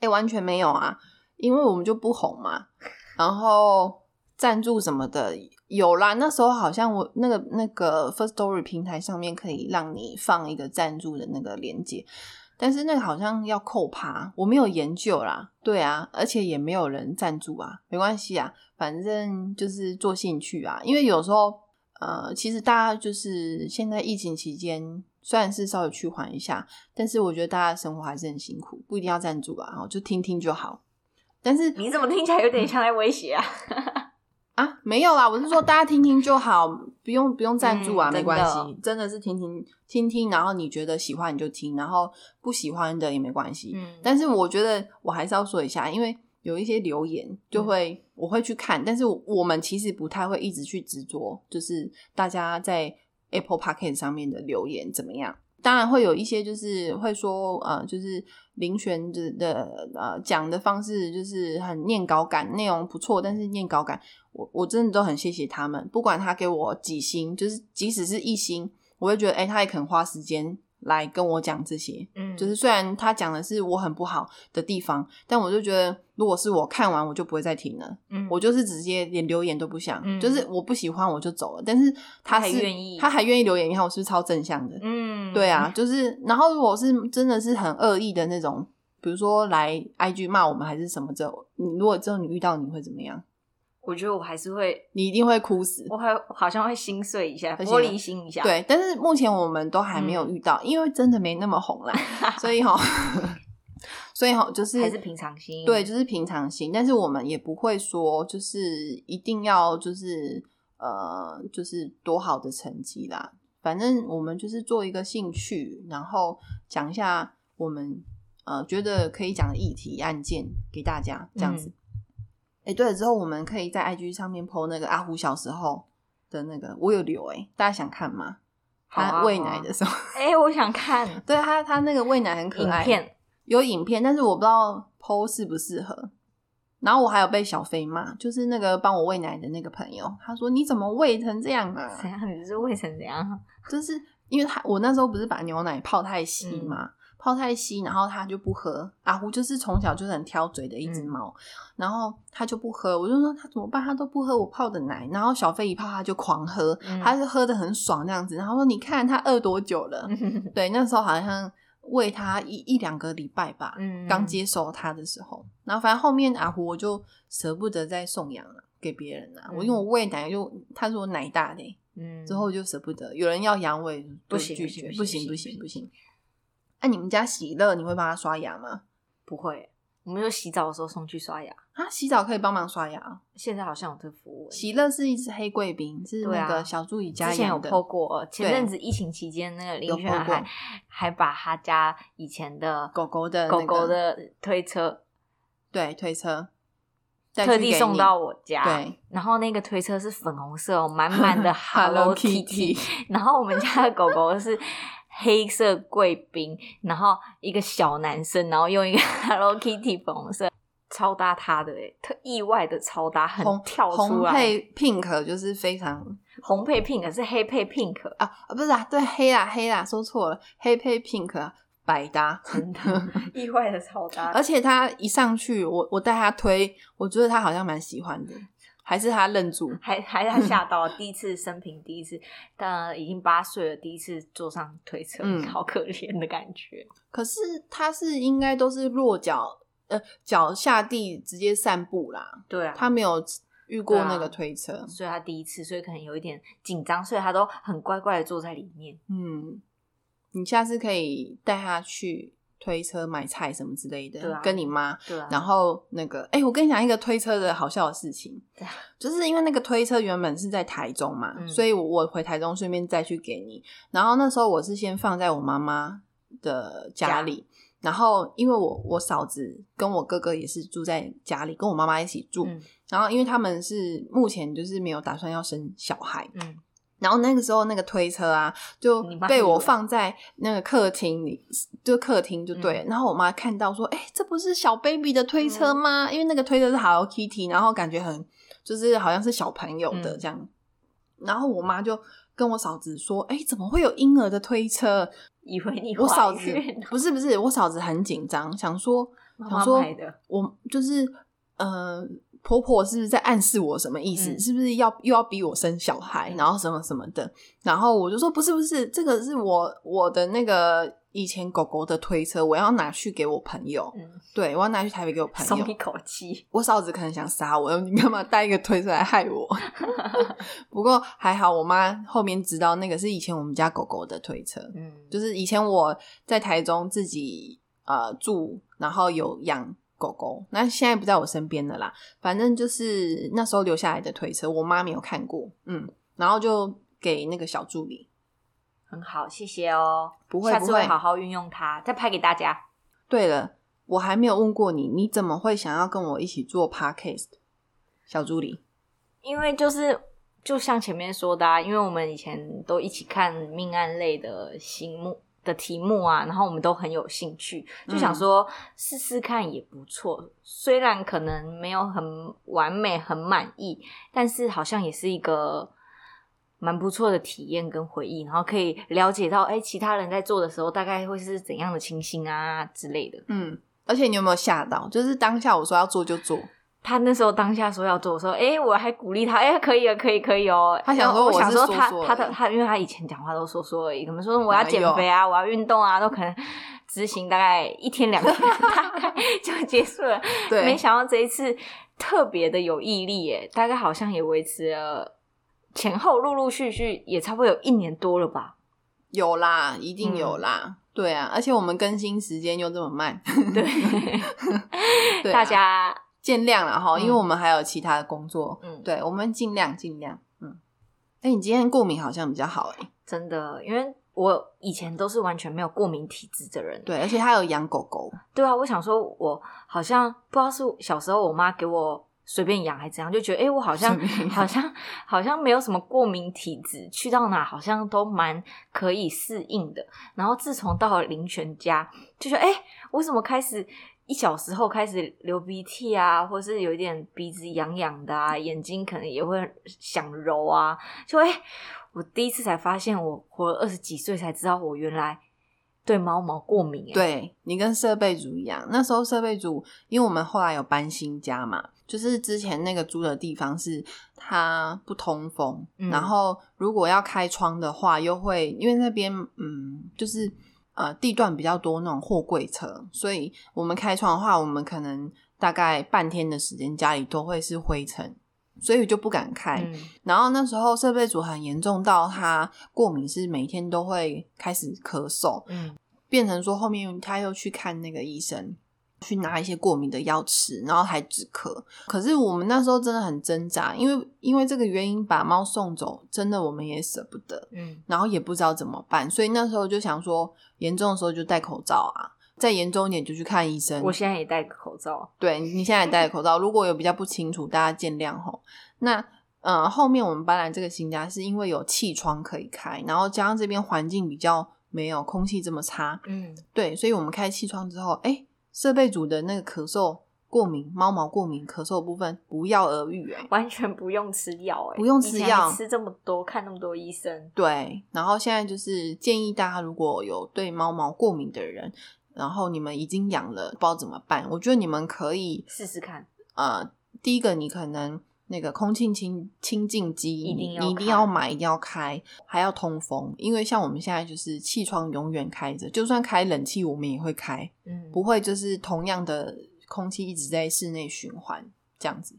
哎，完全没有啊，因为我们就不红嘛。然后赞助什么的有啦。那时候好像我那个那个 First Story 平台上面可以让你放一个赞助的那个链接，但是那个好像要扣趴，我没有研究啦。对啊，而且也没有人赞助啊，没关系啊，反正就是做兴趣啊。因为有时候呃，其实大家就是现在疫情期间。虽然是稍微趋缓一下，但是我觉得大家的生活还是很辛苦，不一定要赞助啊，然后就听听就好。但是你怎么听起来有点像在威胁啊？啊，没有啦，我是说大家听听就好，不用不用赞助啊，嗯没关系，真的是听听听听，然后你觉得喜欢你就听，然后不喜欢的也没关系。嗯，但是我觉得我还是要说一下，因为有一些留言就会、我会去看，但是我们其实不太会一直去执着，就是大家在 Apple p o c k e t 上面的留言怎么样。当然会有一些就是会说呃，就是林璇的的呃讲的方式就是很念稿感，内容不错，但是念稿感我我真的都很谢谢他们，不管他给我几星，就是即使是一星，我会觉得哎、他也肯花时间来跟我讲这些，嗯，就是虽然他讲的是我很不好的地方，但我就觉得，如果是我看完，我就不会再听了。嗯，我就是直接连留言都不想，嗯就是我不喜欢我就走了。但是他还是愿意他还愿意留言，你看我是不是超正向的？嗯，对啊，就是然后如果是真的是很恶意的那种，比如说来 IG 骂我们还是什么这种，你如果之后你遇到你会怎么样？我觉得我还是会，你一定会哭死。我还好像会心碎一下，玻璃心一下，，对，但是目前我们都还没有遇到，因为真的没那么红啦，所以哈，所以哈，就是还是平常心，对，就是平常心，但是我们也不会说就是一定要就是呃就是多好的成绩啦，反正我们就是做一个兴趣，然后讲一下我们呃觉得可以讲的议题案件给大家这样子。哎、对了，之后我们可以在 IG 上面 PO 那个阿虎小时候的那个，我有留哎、大家想看吗？他喂奶的时候，哎，我想看 对他他那个喂奶很可爱，影片，有影片，但是我不知道 PO 适不适合。然后我还有被小飞骂，就是那个帮我喂奶的那个朋友，他说你怎么喂成这样啊？怎样？你是喂成怎样？就是因为他我那时候不是把牛奶泡太稀嗯嘛，泡太稀，然后他就不喝。阿胡就是从小就是很挑嘴的一只嗯。猫，然后他就不喝，我就说他怎么办？他都不喝我泡的奶，然后小飞一泡他就狂喝，嗯。他就喝的很爽那样子，然后说你看他饿多久了？对，那时候好像喂他一一两个礼拜吧，嗯刚接手他的时候，然后反正后面阿胡我就舍不得再送养了给别人了。嗯我因为我喂奶就他说我奶大的、嗯，之后就舍不得，有人要养我也就不行拒行不行不不行不行那、你们家喜乐你会帮他刷牙吗？不会，我们就洗澡的时候送去刷牙。啊，洗澡可以帮忙刷牙哦。现在好像有这个服务欸，喜乐是一只黑贵宾，是那个小助理家之前有养的。PO 过，前阵子疫情期间，那个林有轩 po 过还还把他家以前的狗狗的狗那个狗的推车对推车，带特地送你到我家，对，然后那个推车是粉红色哦，满满的 Hello Kitty，然后我们家的狗狗是黑色贵宾，然后一个小男生，然后用一个 Hello Kitty 粉红色。超搭他的诶，特意外的超搭，很红跳出来。红配 pink 就是非常红配 pink 是黑配 pink，啊啊不是啊，对黑啦黑啦，说错了，黑配 pink 啊，百搭。真的 意外的超搭。而且他一上去，我我带他推，我觉得他好像蛮喜欢的，还是他愣住。还还他吓到，第一次生平第一次，但已经八岁了，第一次坐上推车，嗯好可怜的感觉。可是他是应该都是落脚，呃，脚下地直接散步啦，对啊，他没有遇过那个推车。所以他第一次，所以可能有一点紧张，所以他都很乖乖的坐在里面。嗯，你下次可以带他去推车买菜什么之类的，对啊跟你妈。对啊，然后那个，哎、我跟你讲一个推车的好笑的事情对啊，就是因为那个推车原本是在台中嘛，嗯所以我我回台中顺便再去给你。然后那时候我是先放在我妈妈的家里，然后因为我我嫂子跟我哥哥也是住在家里，跟我妈妈一起住。嗯然后因为他们是目前就是没有打算要生小孩，嗯，然后那个时候那个推车啊，就被我放在那个客厅里，就客厅就对。嗯然后我妈看到说：“哎、这不是小 baby 的推车吗？因为那个推车是 Hello Kitty，然后感觉很就是好像是小朋友的嗯这样。然后我妈就跟我嫂子说：“哎、怎么会有婴儿的推车？”以为你我嫂子不是不是，我嫂子很紧张，想说想说，我就是呃，婆婆是不是在暗示我什么意思？嗯是不是要又要逼我生小孩，然后什么什么的？然后我就说不是不是，这个是我我的那个以前狗狗的推车，我要拿去给我朋友，嗯，对我要拿去台北给我朋友松一。口气。我嫂子可能想杀我，你干嘛带一个推车来害我？不过还好，我妈后面知道那个是以前我们家狗狗的推车，嗯，就是以前我在台中自己呃住，然后有养狗狗，那现在不在我身边的啦。反正就是那时候留下来的推车，我妈没有看过，嗯，然后就给那个小助理。很好，谢谢哦。不会下次会好好运用它，再拍给大家。对了，我还没有问过你，你怎么会想要跟我一起做 podcast？小助理，因为就是就像前面说的、啊，因为我们以前都一起看命案类的新目的题目啊，然后我们都很有兴趣，就想说试试看也不错。虽然可能没有很完美、很满意，但是好像也是一个蛮不错的体验跟回忆，然后可以了解到，哎，其他人在做的时候大概会是怎样的情形啊之类的。嗯，而且你有没有吓到？就是当下我说要做就做，他那时候当下说要做，我说，哎、我还鼓励他，哎、可以了，可以，可以哦。他想说我想说他他的他，因为他以前讲话都说说而已，可能说我要减肥啊，我要运动啊，都可能执行大概一天两天，大概就结束了。对，没想到这一次特别的有毅力耶，大概好像也维持了前后陆陆续续也差不多有一年多了吧。有啦，一定嗯有啦。对啊，而且我们更新时间又这么慢，对，对啊大家见谅了哈，嗯因为我们还有其他的工作。嗯对，我们尽量尽量。嗯，哎、你今天过敏好像比较好哎、真的，因为我以前都是完全没有过敏体质的人，对，而且他有养狗狗，对啊，我想说，我好像不知道是小时候我妈给我随便养还是怎样，就觉得哎、诶我好像好像 好像没有什么过敏体质，去到哪好像都蛮可以适应的。然后自从到了林泉家，就觉得哎、诶为什么开始一小时后开始流鼻涕啊，或是有一点鼻子痒痒的啊，眼睛可能也会想揉啊，就哎、诶我第一次才发现，我活了二十几岁才知道，我原来对猫毛过敏、欸。对你跟设备组一样，那时候设备组，因为我们后来有搬新家嘛，就是之前那个租的地方是它不通风，嗯然后如果要开窗的话，又会因为那边嗯就是呃地段比较多那种货柜车，所以我们开窗的话，我们可能大概半天的时间家里都会是灰尘。所以就不敢开，嗯，然后那时候设备组很严重到他过敏是每天都会开始咳嗽，嗯变成说后面他又去看那个医生，去拿一些过敏的药吃，然后还止咳。可是我们那时候真的很挣扎，因为因为这个原因把猫送走，真的我们也舍不得，嗯然后也不知道怎么办，所以那时候就想说，严重的时候就戴口罩啊，再严重一点就去看医生。我现在也戴个口罩。对你现在也戴着口罩，如果有比较不清楚，大家见谅吼。那呃，后面我们搬来这个新家，是因为有气窗可以开，然后加上这边环境比较没有空气这么差，嗯，对，所以我们开气窗之后，哎，设备组的那个咳嗽、过敏、猫毛过敏、咳嗽的部分不药而愈，哎，完全不用吃药、欸，不用吃药吃这么多，看那么多医生。对。然后现在就是建议大家，如果有对猫毛过敏的人，然后你们已经养了，不知道怎么办，我觉得你们可以试试看，呃，第一个你可能那个空气清清净机，一定要你一定要买，一定要开，还要通风，因为像我们现在就是气窗永远开着，就算开冷气我们也会开，嗯，不会就是同样的空气一直在室内循环这样子。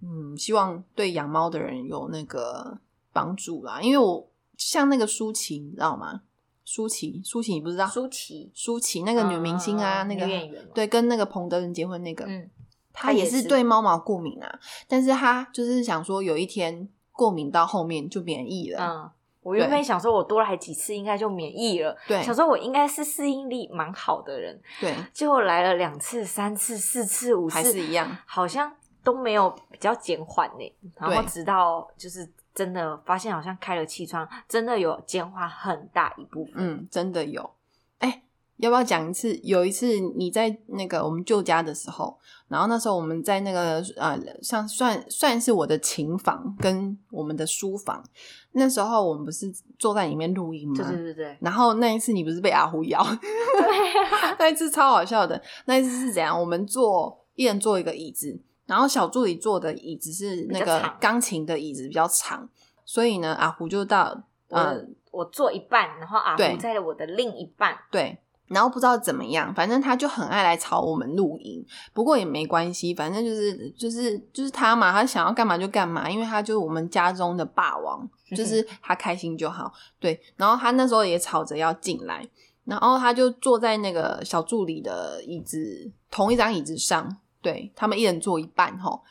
嗯，希望对养猫的人有那个帮助啦，因为我像那个舒淇，你知道吗？舒淇，舒淇你不知道？舒淇舒淇那个女明星啊，嗯那个女演员对，跟那个彭德仁结婚那个，嗯，他也是对猫毛过敏啊，但是他就是想说有一天过敏到后面就免疫了，嗯，我原本想说，我多来几次应该就免疫了，对想说我应该是适应力蛮好的人，对，结果来了两次、三次、四次、五次，还是一样，好像都没有比较减缓呢。然后直到就是真的发现，好像开了气窗，真的有减缓很大一部分。嗯，真的有。哎、要不要讲一次？有一次你在那个我们旧家的时候，然后那时候我们在那个呃，像算算是我的琴房跟我们的书房，那时候我们不是坐在里面录音吗？对对对对，然后那一次你不是被阿胡咬？对啊，那一次超好笑的。那一次是怎样？我们坐一人坐一个椅子，然后小助理坐的椅子是那个钢琴的椅子比较长，所以呢，阿胡就到、呃我坐一半，然后阿对胡在我的另一半，对，然后不知道怎么样，反正他就很爱来吵我们录音，不过也没关系，反正就是就是就是他嘛，他想要干嘛就干嘛，因为他就是我们家中的霸王，就是他开心就好。对，然后他那时候也吵着要进来，然后他就坐在那个小助理的椅子同一张椅子上，对他们一人坐一半吼，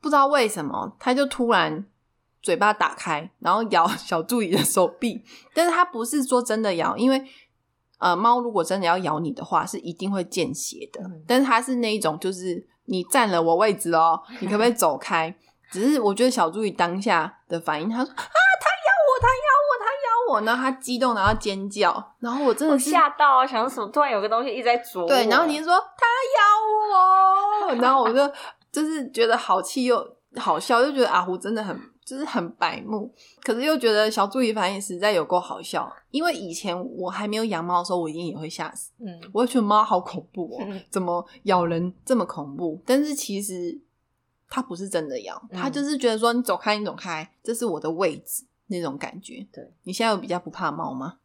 不知道为什么他就突然。嘴巴打开，然后咬 小助理的手臂，但是他不是说真的咬，因为呃，猫如果真的要咬你的话，是一定会见血的。嗯但是它是那一种，就是你占了我位置哦，你可不可以走开？只是我觉得小助理当下的反应，他说啊，他咬我，他咬我，他咬我，然后他激动，然后尖叫，然后我真的吓到啊，想说什么？突然有个东西一直在啄我。对，然后你就说他咬我，然后我就就是觉得好气又好笑，就觉得阿胡真的很就是很白目，可是又觉得小助理反应实在有够好笑。因为以前我还没有养猫的时候，我一定也会吓死，嗯，我会觉得猫好恐怖哦嗯，怎么咬人这么恐怖？但是其实它不是真的咬，它嗯就是觉得说你走开，你走开，这是我的位置那种感觉。对，你现在有比较不怕猫吗？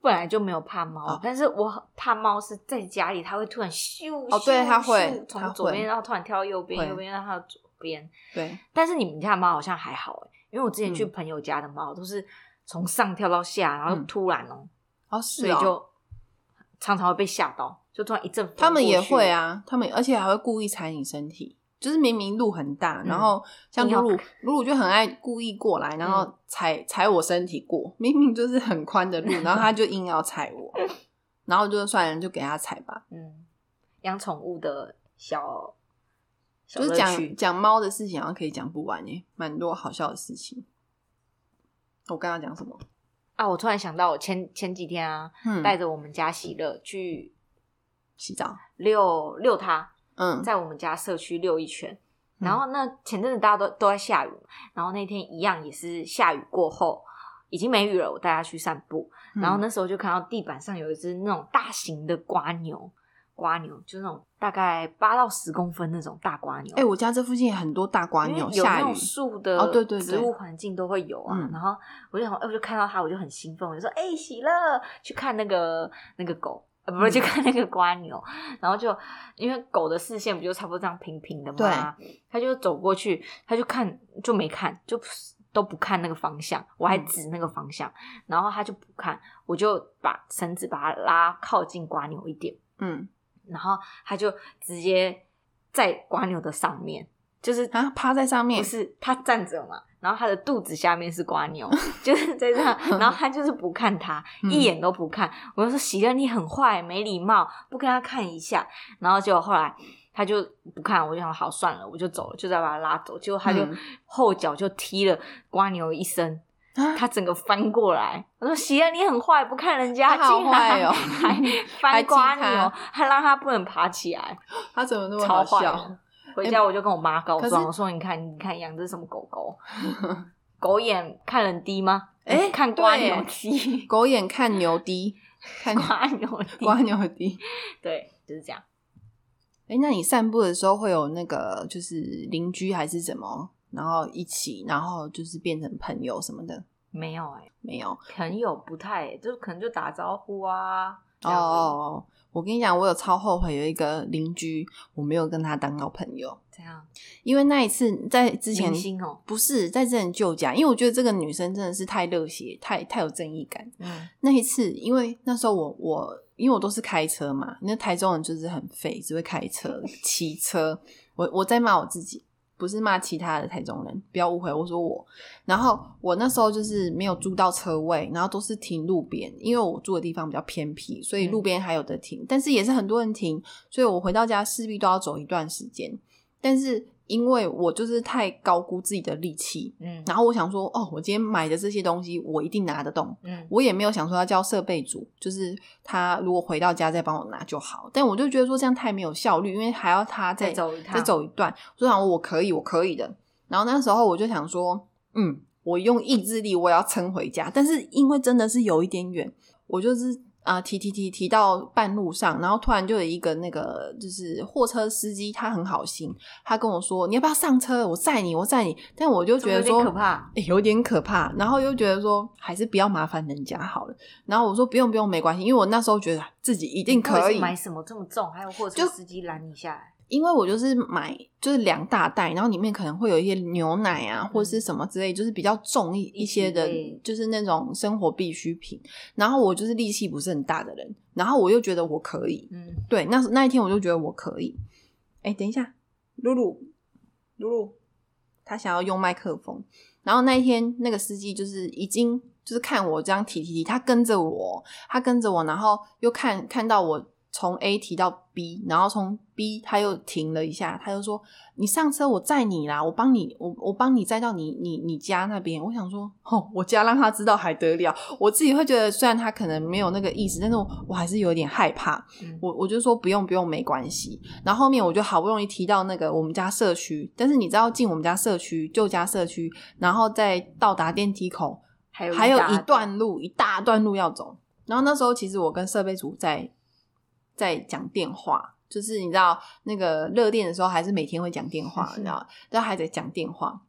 本来就没有怕猫，哦。但是我很怕猫是在家里，它会突然咻哦对它会从左边，然后突然跳到右边，右边到它的左边。对，但是你们家的猫好像还好哎，因为我之前去嗯。朋友家的猫都是从上跳到下，然后嗯。突然哦，哦是哦，所以就常常会被吓到，就突然一阵风他们也会，啊，他们而且还会故意踩你身体，就是明明路很大，然后像露露，露露就很爱故意过来，然后踩踩我身体过，明明就是很宽的路，然后他就硬要踩我，然后就算了，就给他踩吧。嗯，养宠物的小小就是讲讲猫的事情，好像可以讲不完耶，蛮多好笑的事情。我刚刚讲什么？啊！我突然想到，我前前几天啊，嗯，带着我们家喜乐去洗澡。遛遛它，嗯，在我们家社区溜一圈。嗯然后那前阵子大家都都在下雨，然后那天一样也是下雨过后，已经没雨了，我带它去散步。嗯然后那时候就看到地板上有一只那种大型的瓜牛，瓜牛就那种大概八到十公分那种大瓜牛。哎、我家这附近也很多大瓜牛，下雨有那种树的哦对对对植物环境都会有啊。嗯然后我就想，哎，我就看到它，我就很兴奋，我就说，哎、喜乐，去看那个那个狗。呃，不是嗯。去看那个瓜牛，然后就因为狗的视线不就差不多这样平平的吗？他就走过去，他就看就没看，就都不看那个方向，我还嗯。指那个方向，然后他就不看，我就把绳子把它拉靠近瓜牛一点，嗯。然后他就直接在瓜牛的上面，就是啊，趴在上面。不，是他站着嘛，然后他的肚子下面是瓜牛，就是在这样，然后他就是不看他，嗯一眼都不看。我就说喜乐你很坏，没礼貌，不跟他看一下。然后结果后来他就不看，我就想好算了，我就走了，就再把他拉走。结果他就嗯后脚就踢了瓜牛一身。啊他整个翻过来，我说：“喜乐，你很坏，不看人家，竟然坏哦还 还翻瓜牛，还让他不能爬起来。”他怎么那么超好笑？回家我就跟我妈告状，我说：“你看，你看养这是什么狗狗？狗眼看人低吗？哎看瓜牛低，狗眼看牛低，看瓜牛低，瓜牛低。对，就是这样。哎、那你散步的时候会有那个就是邻居还是什么，然后一起，然后就是变成朋友什么的？没有哎、没有朋友不太，就是可能就打招呼啊。哦！我跟你讲，我有超后悔有一个邻居，我没有跟他当到朋友，这样因为那一次在之前明星哦，不是在之前旧家，因为我觉得这个女生真的是太热血，太太有正义感。嗯那一次，因为那时候我我因为我都是开车嘛，那台中人就是很废，只会开车、骑车。我我在骂我自己，不是骂其他的台中人，不要误会，我说我。然后我那时候就是没有租到车位，然后都是停路边，因为我住的地方比较偏僻，所以路边还有的停，但是也是很多人停，所以我回到家势必都要走一段时间。但是因为我就是太高估自己的力气，嗯然后我想说，哦，我今天买的这些东西我一定拿得动，嗯我也没有想说要叫设备组，就是他如果回到家再帮我拿就好。但我就觉得说这样太没有效率，因为还要他再再走一趟再走一段。我就想我可以，我可以的。然后那时候我就想说，嗯，我用意志力我也要撑回家。但是因为真的是有一点远，我就是啊、提提提提到半路上，然后突然就有一个那个就是货车司机，他很好心，他跟我说你要不要上车，我载你，我载你。但我就觉得有点说可怕。欸有点可怕，然后又觉得说还是不要麻烦人家好了。然后我说不用不用，没关系，因为我那时候觉得自己一定可以买什么这么重？还有货车司机拦你下来，因为我就是买就是两大袋，然后里面可能会有一些牛奶啊，或是什么之类，就是比较重一一些的就是那种生活必需品。然后我就是力气不是很大的人，然后我又觉得我可以，嗯，对，那那一天我就觉得我可以。哎，等一下，露露，露露，他想要用麦克风，然后那一天那个司机就是已经就是看我这样提提提，他跟着我，他跟着我，然后又看看到我从 A 提到 B，然后从 B 他又停了一下，他就说：“你上车，我载你啦，我帮你，我我帮你载到你你你家那边。”我想说，哦，我家让他知道还得了？我自己会觉得，虽然他可能没有那个意思，但是我我还是有点害怕。嗯我我就说不用不用，没关系。然后后面我就好不容易提到那个我们家社区，但是你知道进我们家社区旧家社区，然后再到达电梯口，还有还有一段路一大段路要走。然后那时候其实我跟设备组在在讲电话，就是你知道那个热恋的时候还是每天会讲电话，你知道，都还在讲电话。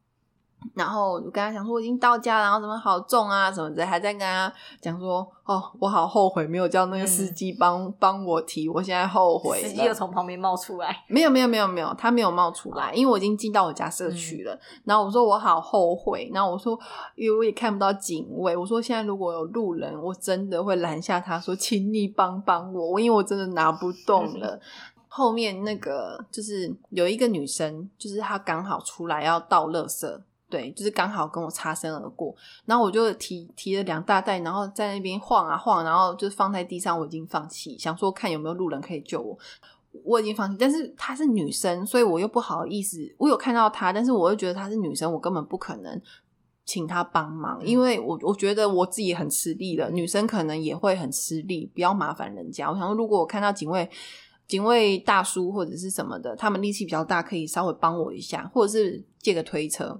然后我跟他讲说我已经到家了，然后怎么好重啊什么的，还在跟他讲说哦，我好后悔没有叫那个司机帮帮、我提，我现在后悔。司机又从旁边冒出来，没有没有没有没有，他没有冒出来，因为我已经进到我家社区了。然后我说我好后悔，然后我说因为我也看不到警卫，我说现在如果有路人，我真的会拦下他说，请你帮帮我，因为我真的拿不动 了。后面那个就是有一个女生，就是她刚好出来要倒垃圾。对，就是刚好跟我擦身而过，然后我就提提了两大袋，然后在那边晃啊晃，然后就放在地上，我已经放弃，想说看有没有路人可以救我。我已经放弃，但是她是女生，所以我又不好意思。我有看到她，但是我又觉得她是女生，我根本不可能请她帮忙，因为我我觉得我自己很吃力了，女生可能也会很吃力，不要麻烦人家。我想说，如果我看到警卫、警卫大叔或者是什么的，他们力气比较大，可以稍微帮我一下，或者是借个推车，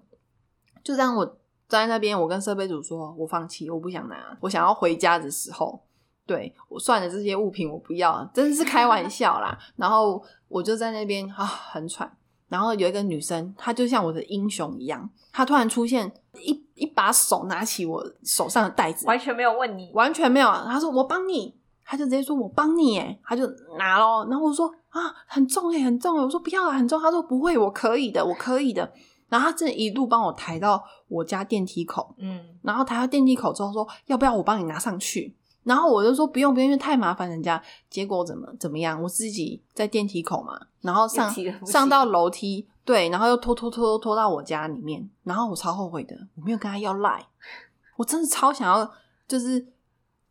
就让我站在那边。我跟设备组说，我放弃，我不想拿，我想要回家的时候。对我算了，这些物品我不要，真的是开玩笑啦。然后我就在那边啊，很喘。然后有一个女生，她就像我的英雄一样，她突然出现，一一把手拿起我手上的袋子，完全没有问你，完全没有。她说我帮你，她就直接说我帮你，哎，她就拿咯。然后我说啊，很重哎，很重哎。我说不要了，很重。她说不会，我可以的，我可以的。然后他真的一路帮我抬到我家电梯口，嗯，然后抬到电梯口之后说要不要我帮你拿上去？然后我就说不用不用，因为太麻烦人家。结果怎么怎么样？我自己在电梯口嘛，然后上上到楼梯，对，然后又拖拖拖拖拖到我家里面，然后我超后悔的，我没有跟他要赖，我真的超想要，就是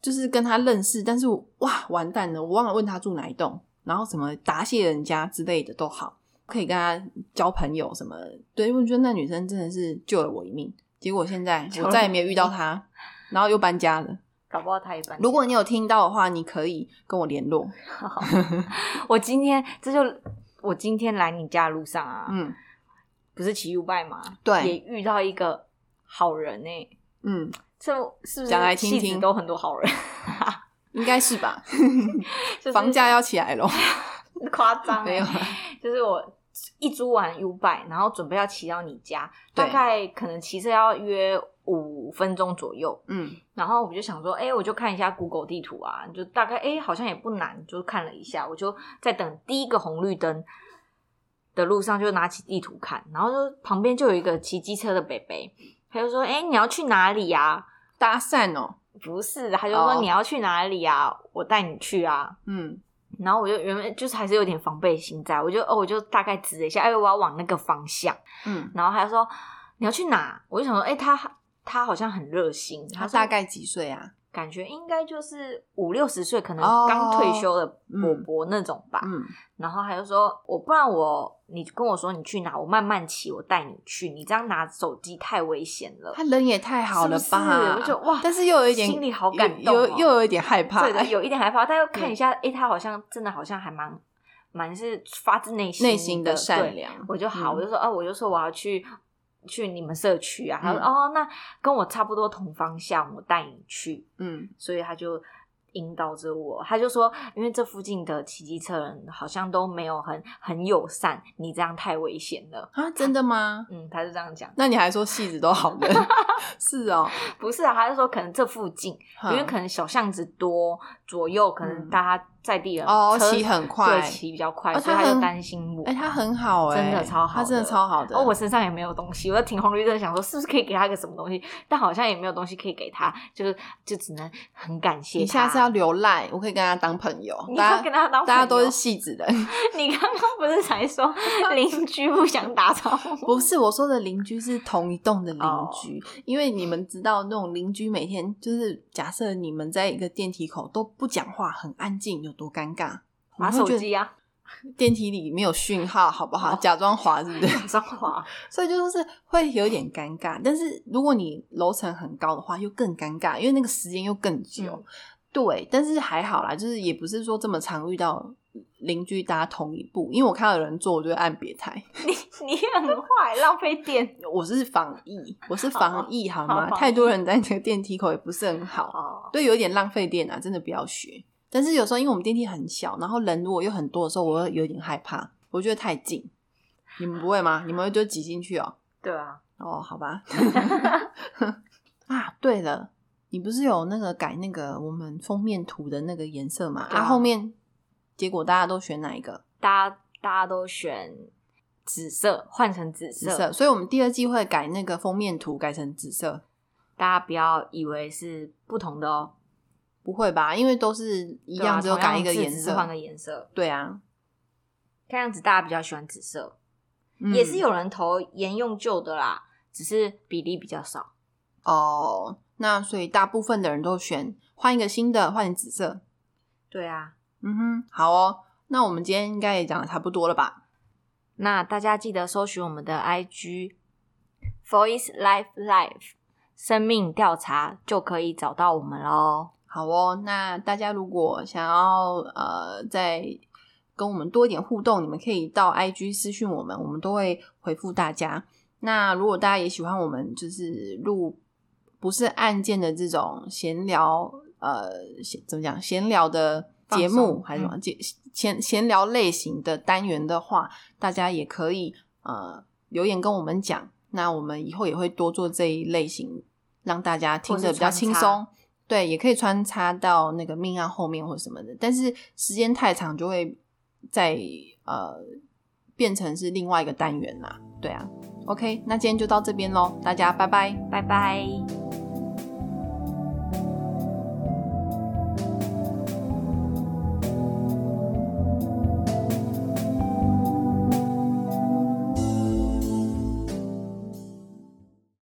就是跟他认识，但是我哇完蛋了，我忘了问他住哪一栋，然后什么答谢人家之类的都好，可以跟他交朋友什么的，对，因为我觉得那女生真的是救了我一命。结果现在 我再也没有遇到她，然后又搬家了。搞不好他也搬家。如果你有听到的话，你可以跟我联络。我今天这就我今天来你家的路上啊，嗯不是骑 U 拜吗？对也遇到一个好人呢、嗯，这是不是讲来听听都很多好人？应该是吧？就是房价要起来了，夸张、欸，没有，就是我一租完 U 拜，然后准备要骑到你家，大概可能骑车要约五分钟左右。嗯。然后我就想说，哎、我就看一下 Google 地图啊，就大概哎、好像也不难，就看了一下，我就在等第一个红绿灯的路上，就拿起地图看，然后就旁边就有一个骑机车的北北，他就说，哎、你要去哪里呀、搭讪哦，不是，他就说哦。你要去哪里呀、我带你去啊。嗯然后我就原本就是还是有点防备心在，我就哦，我就大概指了一下，哎，我要往那个方向。嗯，然后他就说你要去哪？我就想说，哎，他他好像很热心，他说大概几岁啊？感觉应该就是五六十岁，可能哦刚退休的伯伯那种吧。嗯然后他就说，我不然我你跟我说你去哪，我慢慢骑，我带你去。你这样拿手机太危险了。他人也太好了吧？是我就哇但是又有一点心里好感动又有一点害怕。对的，有一点害怕，但又看一下，哎，他好像真的好像还蛮蛮是发自内心内心的善良我就好，嗯我就说，哦，我就说我要去去你们社区啊。他说，嗯哦，那跟我差不多同方向，我带你去。嗯所以他就引导着我，他就说，因为这附近的骑机车人好像都没有很很友善，你这样太危险了。啊，真的吗？嗯，他就这样讲。那你还说戏子都好人？是哦，不是啊，他就说可能这附近，因为嗯可能小巷子多，左右可能大家在地人哦骑很快对，骑比较快，哦所以他就担心我。哎、他很好哎、真的超好他真的超好的。哦，我身上也没有东西，我在停红绿灯，想说是不是可以给他个什么东西，但好像也没有东西可以给他，就是就只能很感谢他。你下次要留赖，我可以跟他当朋友。你要跟他当朋友大家都是戏子的，你刚刚不是才说 邻居不想打招呼？不是我说的邻居是同一栋的邻哦居，因为你们知道那种邻居每天就是假设你们在一个电梯口都不讲话，很安静，有多尴尬？玩你会觉得手机啊，电梯里没有讯号，好不好？哦假装滑是不是？打招呼啊。所以就是会有点尴尬。但是如果你楼层很高的话，又更尴尬，因为那个时间又更久。嗯对，但是还好啦，就是也不是说这么常遇到邻居搭同一步，因为我看到有人坐，我就会按别台。你你很坏，浪费电。我是防疫，我是防疫，好吗？太多人在那个电梯口也不是很好，哦，对，有一点浪费电啊，真的不要学。但是有时候因为我们电梯很小，然后人如果又很多的时候，我会有点害怕，我觉得太近。你们不会吗？你们会就挤进去哦？对啊，哦，好吧。啊，对了，你不是有那个改那个我们封面图的那个颜色嘛？对啊啊，后面结果大家都选哪一个？大家大家都选紫色，换成紫色。紫色。所以我们第二季会改那个封面图改成紫色。大家不要以为是不同的哦，不会吧？因为都是一样，对啊只有改一个颜色。换个颜色。对啊，看样子大家比较喜欢紫色，嗯也是有人投沿用旧的啦，只是比例比较少。哦。那所以大部分的人都选换一个新的，换成紫色。对啊，嗯哼，好哦。那我们今天应该也讲的差不多了吧？那大家记得搜寻我们的 IG Voice Life Life 生命调查，就可以找到我们喽。好哦，那大家如果想要呃再跟我们多一点互动，你们可以到 IG 私讯我们，我们都会回复大家。那如果大家也喜欢我们就是录不是案件的这种闲聊，呃，闲怎么讲闲聊的节目还是什么节闲闲聊类型的单元的话，大家也可以呃留言跟我们讲。那我们以后也会多做这一类型，让大家听着比较轻松。对，也可以穿插到那个命案后面或什么的，但是时间太长就会再呃变成是另外一个单元啦。对啊，OK，那今天就到这边喽，大家拜拜。拜拜。